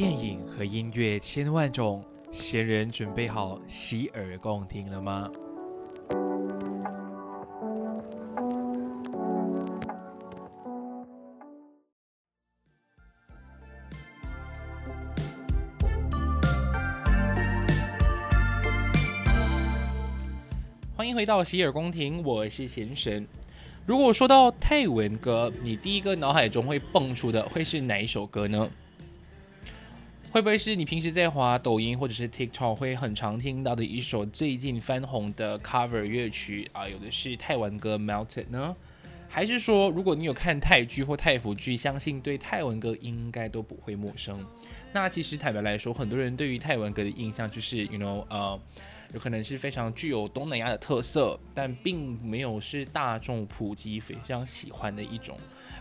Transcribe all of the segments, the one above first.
电影和音乐千万种，闲人准备好洗耳恭听了吗？欢迎回到洗耳恭听，我是贤神。如果说到泰文歌，你第一个脑海中会蹦出的会是哪一首歌呢？会不会是你平时在滑抖音或者是 TikTok 会很常听到的一首最近翻红的 cover 乐曲啊？有的是泰文歌 Melted 呢？还是说，如果你有看泰剧或泰服剧，相信对泰文歌应该都不会陌生？那其实坦白来说，很多人对于泰文歌的印象就是，you know，呃。有可能是非常具有东南亚的特色，但并没有是大众普及非常喜欢的一种，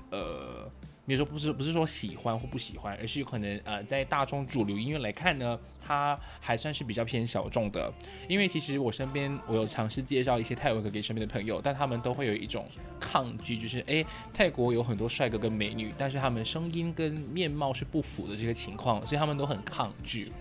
呃。比如说不是不是说喜欢或不喜欢，而是有可能呃在大众主流音乐来看呢，它还算是比较偏小众的。因为其实我身边我有尝试介绍一些泰文歌给身边的朋友，但他们都会有一种抗拒，就是诶，泰国有很多帅哥跟美女，但是他们声音跟面貌是不符的这个情况，所以他们都很抗拒。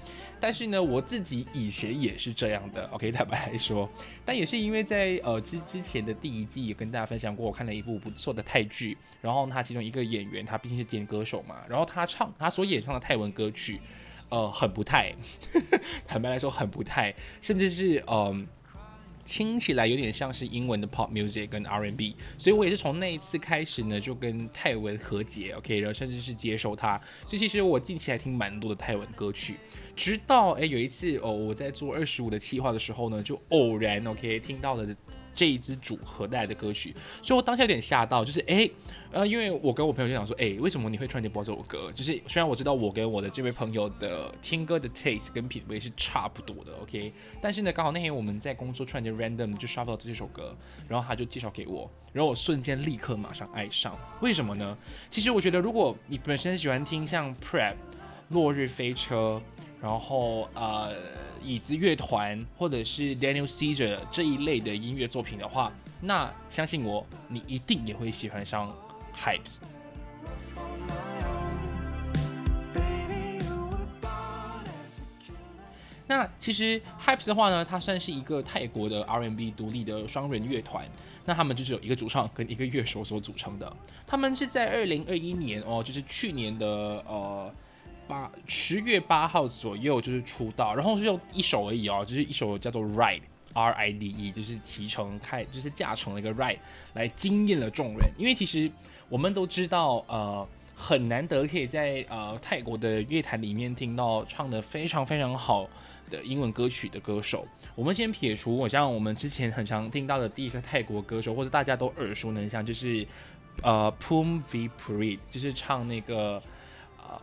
但是呢，我自己以前也是这样的，OK，坦白来说，但也是因为在呃之之前的第一季也跟大家分享过，我看了一部不错的泰剧，然后他其中一个演员他毕竟是兼歌手嘛，然后他唱他所演唱的泰文歌曲，呃，很不泰，坦白来说很不泰，甚至是嗯。听起来有点像是英文的 pop music 跟 R&B，所以我也是从那一次开始呢，就跟泰文和解，OK，然后甚至是接受它。所以其实我近期还听蛮多的泰文歌曲，直到哎有一次哦，我在做二十五的企划的时候呢，就偶然 OK 听到了。这一支组合带来的歌曲，所以我当下有点吓到，就是哎，呃，因为我跟我朋友就想说，哎，为什么你会突然间播这首歌？就是虽然我知道我跟我的这位朋友的听歌的 taste 跟品味是差不多的，OK，但是呢，刚好那天我们在工作，突然间 random 就刷到这首歌，然后他就介绍给我，然后我瞬间立刻马上爱上。为什么呢？其实我觉得，如果你本身喜欢听像 Prep、落日飞车，然后呃。椅子乐团或者是 Daniel Caesar 这一类的音乐作品的话，那相信我，你一定也会喜欢上 Hypes。那其实 Hypes 的话呢，它算是一个泰国的 R&B 独立的双人乐团。那他们就是有一个主唱跟一个乐手所组成的。他们是在二零二一年哦，就是去年的呃。八十月八号左右就是出道，然后是用一首而已哦，就是一首叫做 Ride R I D E，就是骑乘开，就是驾乘了一个 Ride 来惊艳了众人。因为其实我们都知道，呃，很难得可以在呃泰国的乐坛里面听到唱的非常非常好的英文歌曲的歌手。我们先撇除，我像我们之前很常听到的第一个泰国歌手，或者大家都耳熟能详，就是呃 Pum V Pre，就是唱那个。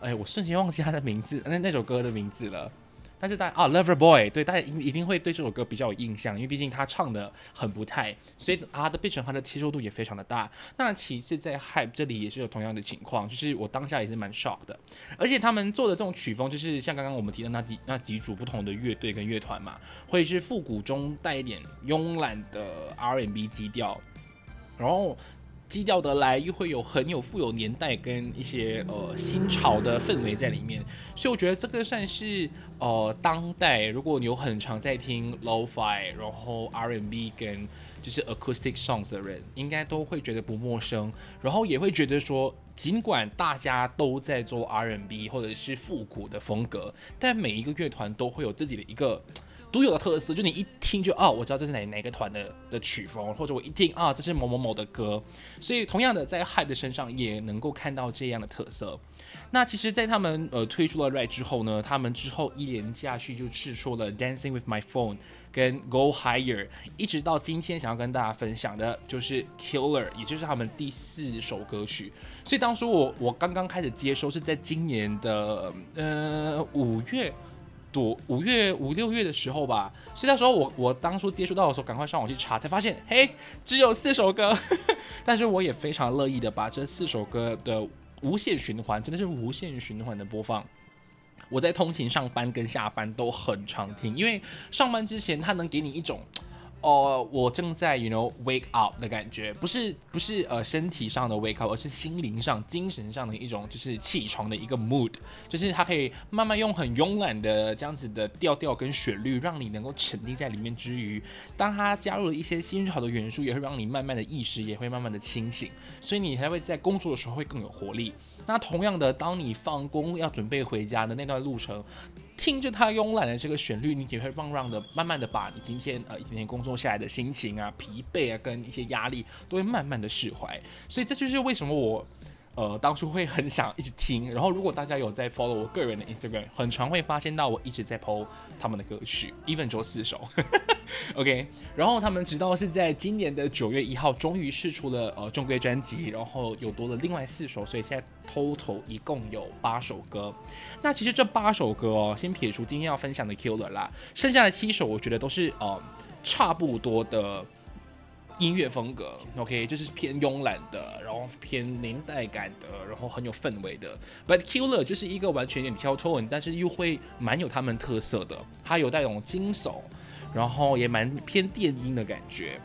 哎，我瞬间忘记他的名字，那那首歌的名字了。但是大家啊，Lover Boy，对，大家一一定会对这首歌比较有印象，因为毕竟他唱的很不太，所以他的变成他的接受度也非常的大。那其次在 Hype 这里也是有同样的情况，就是我当下也是蛮 shock 的。而且他们做的这种曲风，就是像刚刚我们提的那几那几组不同的乐队跟乐团嘛，会是复古中带一点慵懒的 R&B 基调，然后。基调得来，又会有很有富有年代跟一些呃新潮的氛围在里面，所以我觉得这个算是呃当代，如果你有很常在听 lo-fi，然后 R&B 跟就是 acoustic songs 的人，应该都会觉得不陌生，然后也会觉得说，尽管大家都在做 R&B 或者是复古的风格，但每一个乐团都会有自己的一个。独有的特色，就你一听就哦，我知道这是哪哪个团的的曲风，或者我一听啊，这是某某某的歌。所以同样的，在 Hype 的身上也能够看到这样的特色。那其实，在他们呃推出了 Red 之后呢，他们之后一连下去就试出了 Dancing with My Phone 跟 Go Higher，一直到今天想要跟大家分享的就是 Killer，也就是他们第四首歌曲。所以当初我我刚刚开始接收是在今年的呃五月。多五月五六月的时候吧，是那时候我我当初接触到的时候，赶快上网去查，才发现嘿，只有四首歌，但是我也非常乐意的把这四首歌的无限循环，真的是无限循环的播放。我在通勤上班跟下班都很常听，因为上班之前它能给你一种。哦，我正在 you know wake up 的感觉，不是不是呃身体上的 wake up，而是心灵上、精神上的一种就是起床的一个 mood，就是它可以慢慢用很慵懒的这样子的调调跟旋律，让你能够沉浸在里面之余，当它加入了一些新潮的元素，也会让你慢慢的意识也会慢慢的清醒，所以你才会在工作的时候会更有活力。那同样的，当你放工要准备回家的那段路程，听着它慵懒的这个旋律，你也会让让的慢慢的把你今天呃一天工作下来的心情啊、疲惫啊跟一些压力都会慢慢的释怀。所以这就是为什么我。呃，当初会很想一直听，然后如果大家有在 follow 我个人的 Instagram，很常会发现到我一直在 po 他们的歌曲，even 只有四首，OK。然后他们直到是在今年的九月一号，终于试出了呃正规专辑，然后有多了另外四首，所以现在 total 一共有八首歌。那其实这八首歌哦，先撇除今天要分享的 Killer 啦，剩下的七首我觉得都是呃差不多的。音乐风格，OK，就是偏慵懒的，然后偏年代感的，然后很有氛围的。But Killer 就是一个完全有点挑抽，但是又会蛮有他们特色的，它有带种惊悚，然后也蛮偏电音的感觉。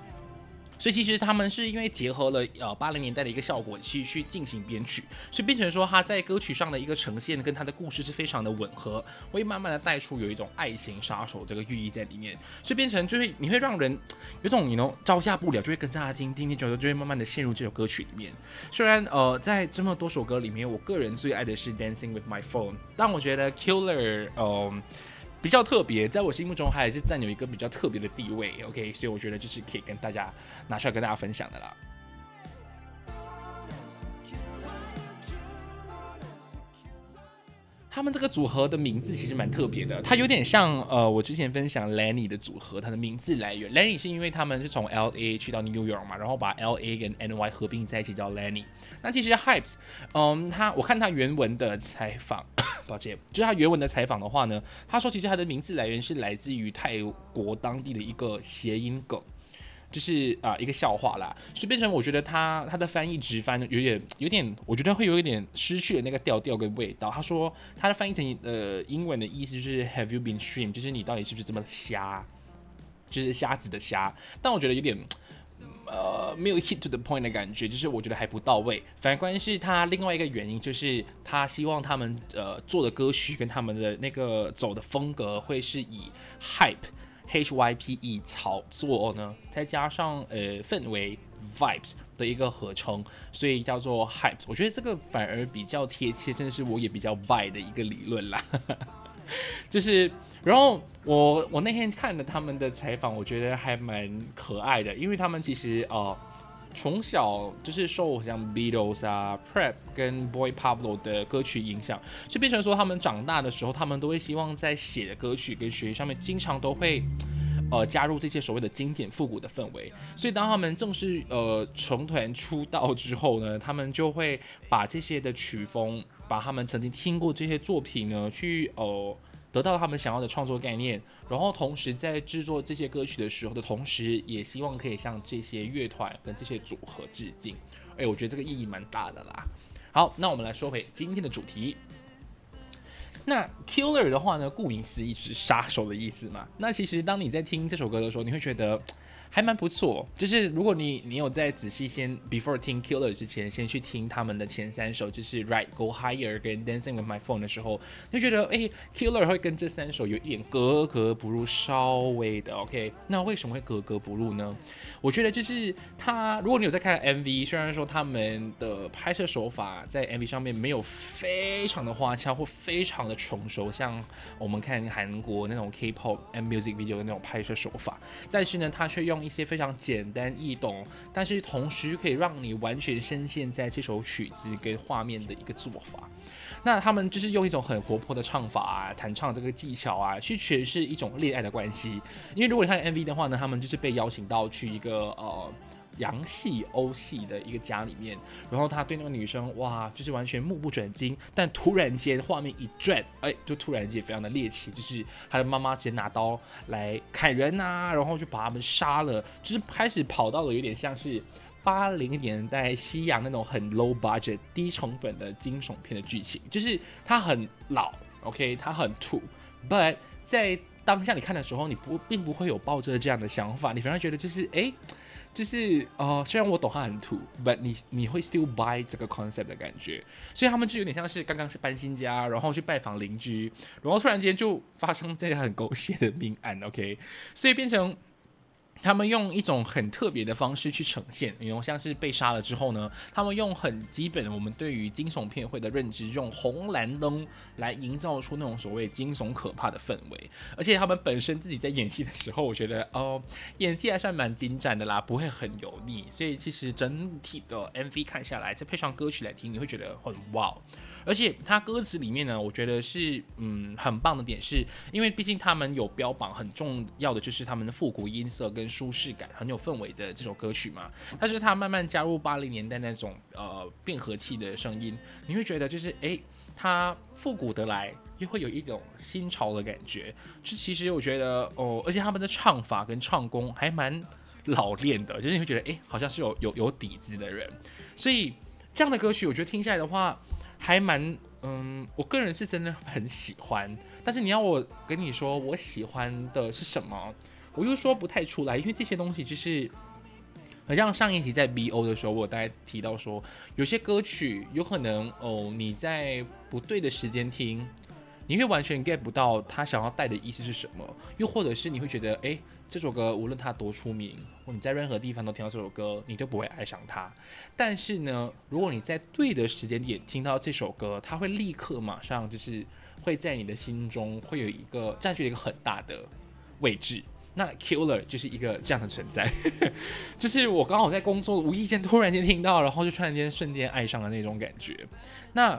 所以其实他们是因为结合了呃八零年代的一个效果去去进行编曲，所以变成说他在歌曲上的一个呈现跟他的故事是非常的吻合，会慢慢的带出有一种爱情杀手这个寓意在里面，所以变成就是你会让人有种你能招架不了，就会跟着他听听听，久了就会慢慢的陷入这首歌曲里面。虽然呃在这么多首歌里面，我个人最爱的是 Dancing with My Phone，但我觉得 Killer 呃。比较特别，在我心目中还是占有一个比较特别的地位，OK，所以我觉得就是可以跟大家拿出来跟大家分享的啦。他们这个组合的名字其实蛮特别的，它有点像呃，我之前分享 Lenny 的组合，它的名字来源 Lenny 是因为他们是从 LA 去到 New York 嘛，然后把 LA 跟 NY 合并在一起叫 Lenny。那其实 Hypes，嗯，他我看他原文的采访，抱歉，就是他原文的采访的话呢，他说其实他的名字来源是来自于泰国当地的一个谐音梗。就是啊，一个笑话啦，所以变成我觉得他他的翻译直翻有点有点，我觉得会有一点失去了那个调调跟味道。他说他的翻译成呃英文的意思就是 Have you been streamed？就是你到底是不是这么瞎？就是瞎子的瞎。但我觉得有点呃没有 hit to the point 的感觉，就是我觉得还不到位。反观是他另外一个原因，就是他希望他们呃做的歌曲跟他们的那个走的风格会是以 hype。H Y P E 炒作呢，再加上呃氛围 vibes 的一个合称，所以叫做 hype。我觉得这个反而比较贴切，真的是我也比较 buy 的一个理论啦。就是，然后我我那天看了他们的采访，我觉得还蛮可爱的，因为他们其实呃。从小就是受像 Beatles 啊、Prep 跟 Boy Pablo 的歌曲影响，就变成说他们长大的时候，他们都会希望在写的歌曲跟学上面，经常都会呃加入这些所谓的经典复古的氛围。所以当他们正式呃成团出道之后呢，他们就会把这些的曲风，把他们曾经听过这些作品呢，去呃。得到他们想要的创作概念，然后同时在制作这些歌曲的时候的同时，也希望可以向这些乐团跟这些组合致敬。哎，我觉得这个意义蛮大的啦。好，那我们来说回今天的主题。那 Killer 的话呢，顾名思义是杀手的意思嘛。那其实当你在听这首歌的时候，你会觉得。还蛮不错，就是如果你你有在仔细先 before 听 Killer 之前，先去听他们的前三首，就是 Right Go Higher 跟 Dancing with My Phone 的时候，就觉得哎，Killer 会跟这三首有一点格格不入，稍微的 OK。那为什么会格格不入呢？我觉得就是他，如果你有在看 MV，虽然说他们的拍摄手法在 MV 上面没有非常的花俏或非常的成熟，像我们看韩国那种 K-pop and music video 的那种拍摄手法，但是呢，他却用一些非常简单易懂，但是同时可以让你完全深陷在这首曲子跟画面的一个做法。那他们就是用一种很活泼的唱法啊，弹唱这个技巧啊，去诠释一种恋爱的关系。因为如果你看 MV 的话呢，他们就是被邀请到去一个呃。洋系、欧系的一个家里面，然后他对那个女生，哇，就是完全目不转睛。但突然间画面一转，哎，就突然间非常的猎奇，就是他的妈妈直接拿刀来砍人啊，然后就把他们杀了，就是开始跑到了有点像是八零年代西洋那种很 low budget、低成本的惊悚片的剧情，就是它很老，OK，它很土，but 在。当下你看的时候，你不并不会有抱着这样的想法，你反而觉得就是哎。就是呃，虽然我懂他很土，but 你你会 still buy 这个 concept 的感觉，所以他们就有点像是刚刚是搬新家，然后去拜访邻居，然后突然间就发生这个很狗血的命案，OK，所以变成。他们用一种很特别的方式去呈现，比如像是被杀了之后呢，他们用很基本的我们对于惊悚片会的认知，用红蓝灯来营造出那种所谓惊悚可怕的氛围。而且他们本身自己在演戏的时候，我觉得哦，演技还算蛮精湛的啦，不会很油腻。所以其实整体的 MV 看下来，再配上歌曲来听，你会觉得很哇。而且他歌词里面呢，我觉得是嗯很棒的点，是因为毕竟他们有标榜很重要的就是他们的复古音色跟舒适感，很有氛围的这首歌曲嘛。但是他慢慢加入八零年代那种呃变和器的声音，你会觉得就是哎，它复古得来，又会有一种新潮的感觉。就其实我觉得哦，而且他们的唱法跟唱功还蛮老练的，就是你会觉得哎，好像是有有有底子的人。所以这样的歌曲，我觉得听下来的话。还蛮，嗯，我个人是真的很喜欢，但是你要我跟你说我喜欢的是什么，我又说不太出来，因为这些东西就是，好像上一集在 B O 的时候，我大概提到说，有些歌曲有可能哦，你在不对的时间听。你会完全 get 不到他想要带的意思是什么，又或者是你会觉得，哎，这首歌无论它多出名，或你在任何地方都听到这首歌，你都不会爱上它。但是呢，如果你在对的时间点听到这首歌，它会立刻马上就是会在你的心中会有一个占据了一个很大的位置。那 Killer 就是一个这样的存在，就是我刚好在工作无意间突然间听到，然后就突然间瞬间爱上了那种感觉。那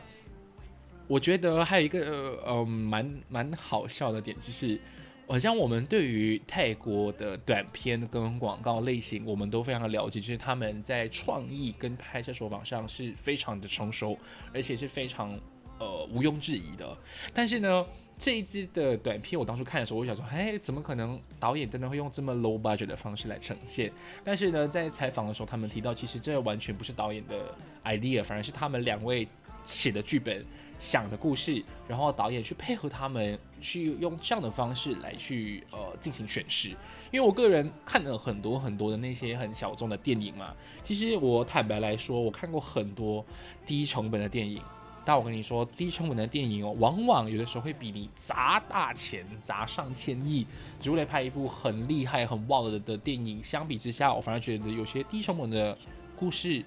我觉得还有一个呃蛮蛮好笑的点，就是好像我们对于泰国的短片跟广告类型，我们都非常的了解，就是他们在创意跟拍摄手法上是非常的成熟，而且是非常呃毋庸置疑的。但是呢，这一支的短片我当初看的时候，我想说，哎，怎么可能导演真的会用这么 low budget 的方式来呈现？但是呢，在采访的时候，他们提到，其实这完全不是导演的 idea，反而是他们两位写的剧本。想的故事，然后导演去配合他们，去用这样的方式来去呃进行诠释。因为我个人看了很多很多的那些很小众的电影嘛，其实我坦白来说，我看过很多低成本的电影。但我跟你说，低成本的电影哦，往往有的时候会比你砸大钱、砸上千亿，只为了拍一部很厉害、很旺的的电影，相比之下，我反而觉得有些低成本的故事。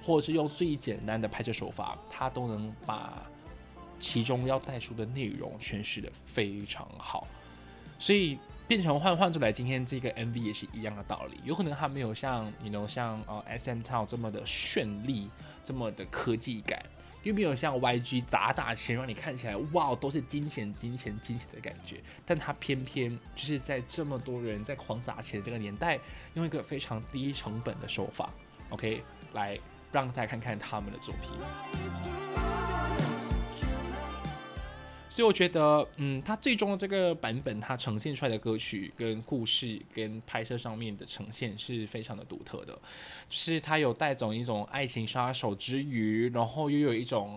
或者是用最简单的拍摄手法，它都能把其中要带出的内容诠释的非常好，所以变成换换出来，今天这个 MV 也是一样的道理。有可能它没有像你能像呃 SM Town 这么的绚丽，这么的科技感，又没有像 YG 砸大钱让你看起来哇都是金钱金钱金钱的感觉，但他偏偏就是在这么多人在狂砸钱这个年代，用一个非常低成本的手法，OK 来。让大家看看他们的作品，所以我觉得，嗯，他最终的这个版本，它呈现出来的歌曲跟故事跟拍摄上面的呈现是非常的独特的，就是它有带走一种爱情杀手之余，然后又有一种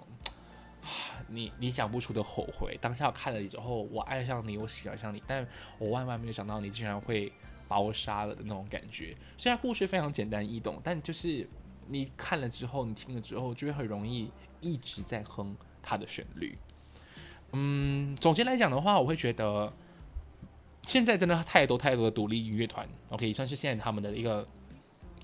你你讲不出的后悔。当下看了你之后，我爱上你，我喜欢上你，但我万万没有想到你竟然会把我杀了的那种感觉。虽然故事非常简单易懂，但就是。你看了之后，你听了之后，就会很容易一直在哼它的旋律。嗯，总结来讲的话，我会觉得现在真的太多太多的独立音乐团，OK，算是现在他们的一个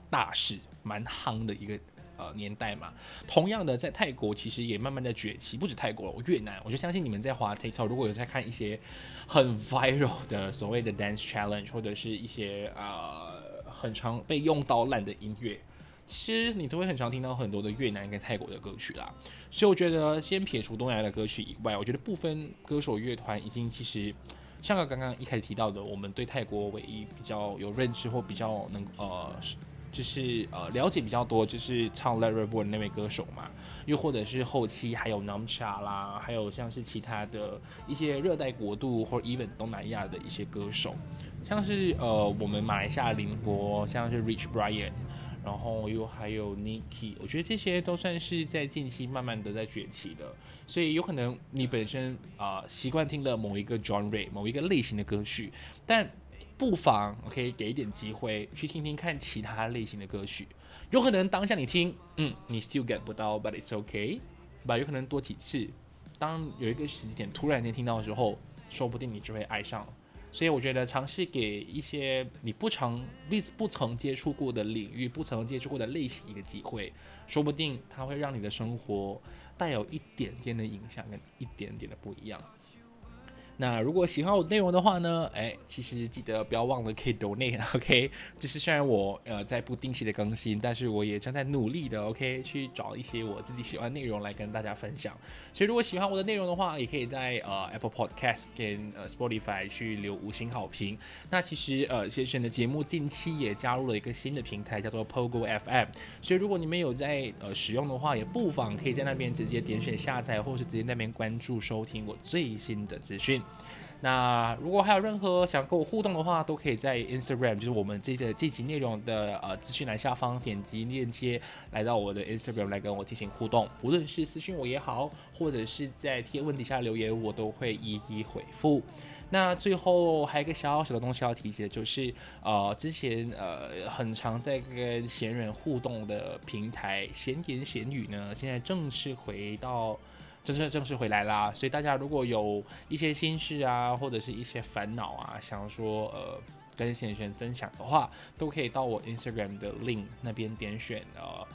大事，蛮夯的一个呃年代嘛。同样的，在泰国其实也慢慢在崛起，不止泰国，越南，我就相信你们在华 TikTok，如果有在看一些很 viral 的所谓的 dance challenge，或者是一些呃很常被用到烂的音乐。其实你都会很常听到很多的越南跟泰国的歌曲啦，所以我觉得先撇除东南亚的歌曲以外，我觉得部分歌手乐团已经其实像刚刚一开始提到的，我们对泰国唯一比较有认知或比较能呃就是呃了解比较多，就是唱《Let It Burn》那位歌手嘛，又或者是后期还有 Namcha 啦，还有像是其他的一些热带国度或者 even 东南亚的一些歌手，像是呃我们马来西亚邻国像是 Rich Brian。然后又还有 Niki，我觉得这些都算是在近期慢慢的在崛起的，所以有可能你本身啊习惯听了某一个 genre 某一个类型的歌曲，但不妨 OK 给一点机会去听听看其他类型的歌曲，有可能当下你听，嗯，你 still get 不到，but it's okay，吧，有可能多几次，当有一个时间点突然间听到的时候，说不定你就会爱上了。所以我觉得尝试给一些你不常、不不曾接触过的领域、不曾接触过的类型一个机会，说不定它会让你的生活带有一点点的影响，跟一点点的不一样。那如果喜欢我内容的话呢？哎，其实记得不要忘了可以 donate，OK？就是虽然我呃在不定期的更新，但是我也正在努力的，OK？去找一些我自己喜欢内容来跟大家分享。所以如果喜欢我的内容的话，也可以在呃 Apple Podcast 跟呃 Spotify 去留五星好评。那其实呃先生的节目近期也加入了一个新的平台，叫做 Pogo FM。所以如果你们有在呃使用的话，也不妨可以在那边直接点选下载，或是直接那边关注收听我最新的资讯。那如果还有任何想跟我互动的话，都可以在 Instagram，就是我们这个这集内容的呃资讯栏下方点击链接，来到我的 Instagram 来跟我进行互动。无论是私信我也好，或者是在贴文底下留言，我都会一一回复。那最后还有一个小小的东西要提及的，就是呃之前呃很常在跟闲人互动的平台闲言闲语呢，现在正式回到。正式正式回来啦，所以大家如果有一些心事啊，或者是一些烦恼啊，想说呃跟贤贤分享的话，都可以到我 Instagram 的 link 那边点选呃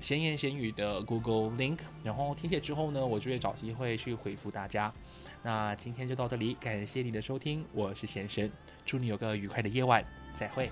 闲言闲语的 Google link，然后填写之后呢，我就会找机会去回复大家。那今天就到这里，感谢你的收听，我是贤神，祝你有个愉快的夜晚，再会。